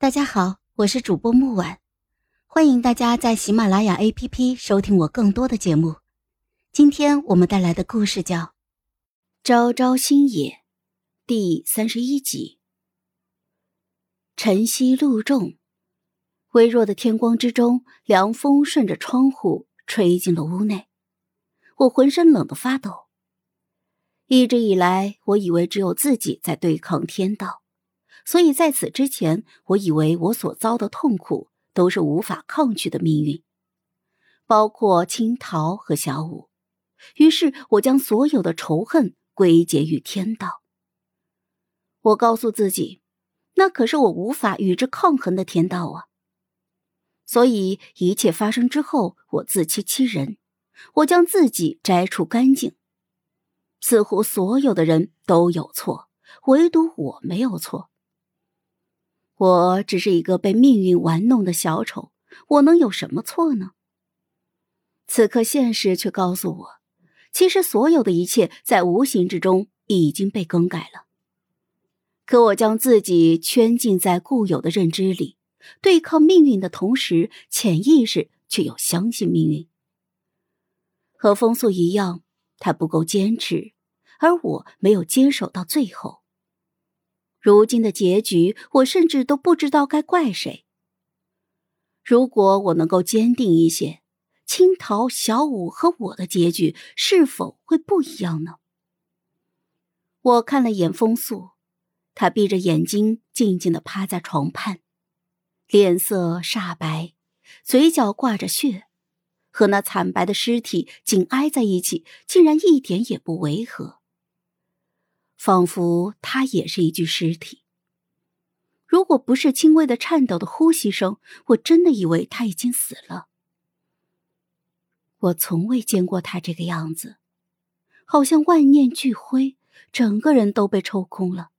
大家好，我是主播木婉，欢迎大家在喜马拉雅 APP 收听我更多的节目。今天我们带来的故事叫《朝朝星野》第三十一集。晨曦露重，微弱的天光之中，凉风顺着窗户吹进了屋内，我浑身冷得发抖。一直以来，我以为只有自己在对抗天道。所以在此之前，我以为我所遭的痛苦都是无法抗拒的命运，包括青桃和小舞。于是我将所有的仇恨归结于天道。我告诉自己，那可是我无法与之抗衡的天道啊。所以一切发生之后，我自欺欺人，我将自己摘除干净，似乎所有的人都有错，唯独我没有错。我只是一个被命运玩弄的小丑，我能有什么错呢？此刻，现实却告诉我，其实所有的一切在无形之中已经被更改了。可我将自己圈禁在固有的认知里，对抗命运的同时，潜意识却又相信命运。和风速一样，他不够坚持，而我没有坚守到最后。如今的结局，我甚至都不知道该怪谁。如果我能够坚定一些，青桃、小舞和我的结局是否会不一样呢？我看了眼风素，他闭着眼睛，静静的趴在床畔，脸色煞白，嘴角挂着血，和那惨白的尸体紧挨在一起，竟然一点也不违和。仿佛他也是一具尸体。如果不是轻微的颤抖的呼吸声，我真的以为他已经死了。我从未见过他这个样子，好像万念俱灰，整个人都被抽空了，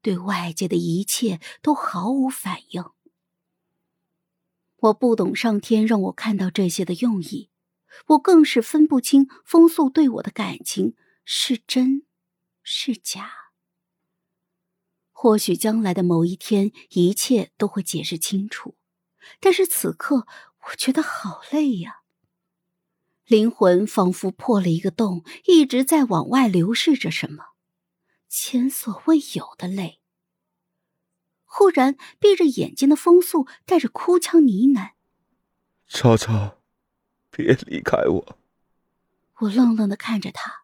对外界的一切都毫无反应。我不懂上天让我看到这些的用意，我更是分不清风素对我的感情是真。是假。或许将来的某一天，一切都会解释清楚。但是此刻，我觉得好累呀。灵魂仿佛破了一个洞，一直在往外流逝着什么，前所未有的累。忽然，闭着眼睛的风速带着哭腔呢喃：“超超，别离开我。”我愣愣的看着他。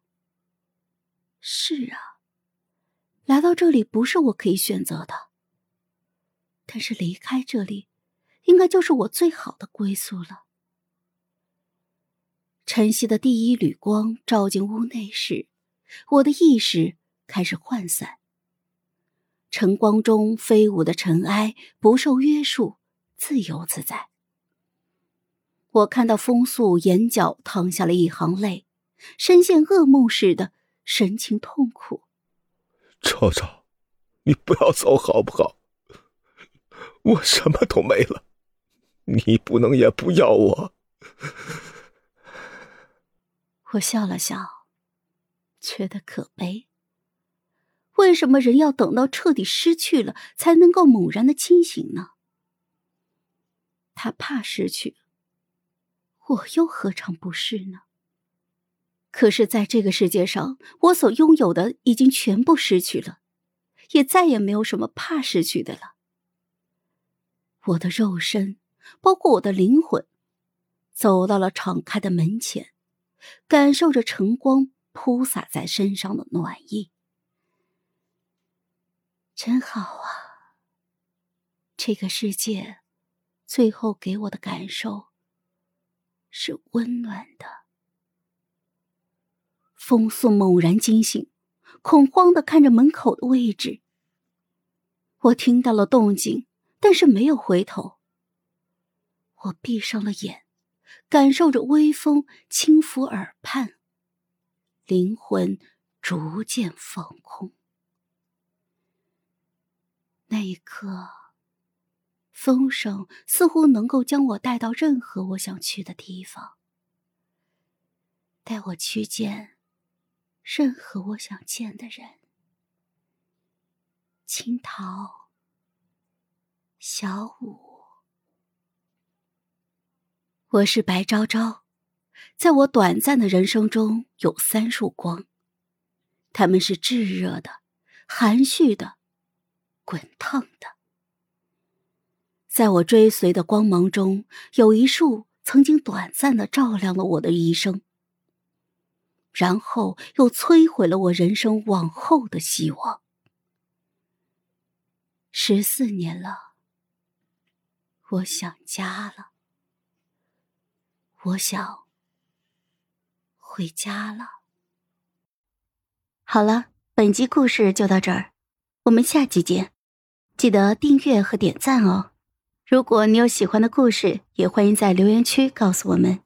是啊，来到这里不是我可以选择的。但是离开这里，应该就是我最好的归宿了。晨曦的第一缕光照进屋内时，我的意识开始涣散。晨光中飞舞的尘埃不受约束，自由自在。我看到风素眼角淌下了一行泪，深陷噩梦似的。神情痛苦，超超，你不要走好不好？我什么都没了，你不能也不要我。我笑了笑，觉得可悲。为什么人要等到彻底失去了，才能够猛然的清醒呢？他怕失去，我又何尝不是呢？可是，在这个世界上，我所拥有的已经全部失去了，也再也没有什么怕失去的了。我的肉身，包括我的灵魂，走到了敞开的门前，感受着晨光铺洒在身上的暖意。真好啊！这个世界，最后给我的感受是温暖的。风速猛然惊醒，恐慌的看着门口的位置。我听到了动静，但是没有回头。我闭上了眼，感受着微风轻拂耳畔，灵魂逐渐放空。那一刻，风声似乎能够将我带到任何我想去的地方，带我去见。任何我想见的人，青桃，小五，我是白昭昭，在我短暂的人生中有三束光，他们是炙热的、含蓄的、滚烫的。在我追随的光芒中，有一束曾经短暂的照亮了我的一生，然后又摧毁了我人生往后的希望。十四年了，我想家了，我想回家了。好了，本集故事就到这儿，我们下集见，记得订阅和点赞哦。如果你有喜欢的故事，也欢迎在留言区告诉我们。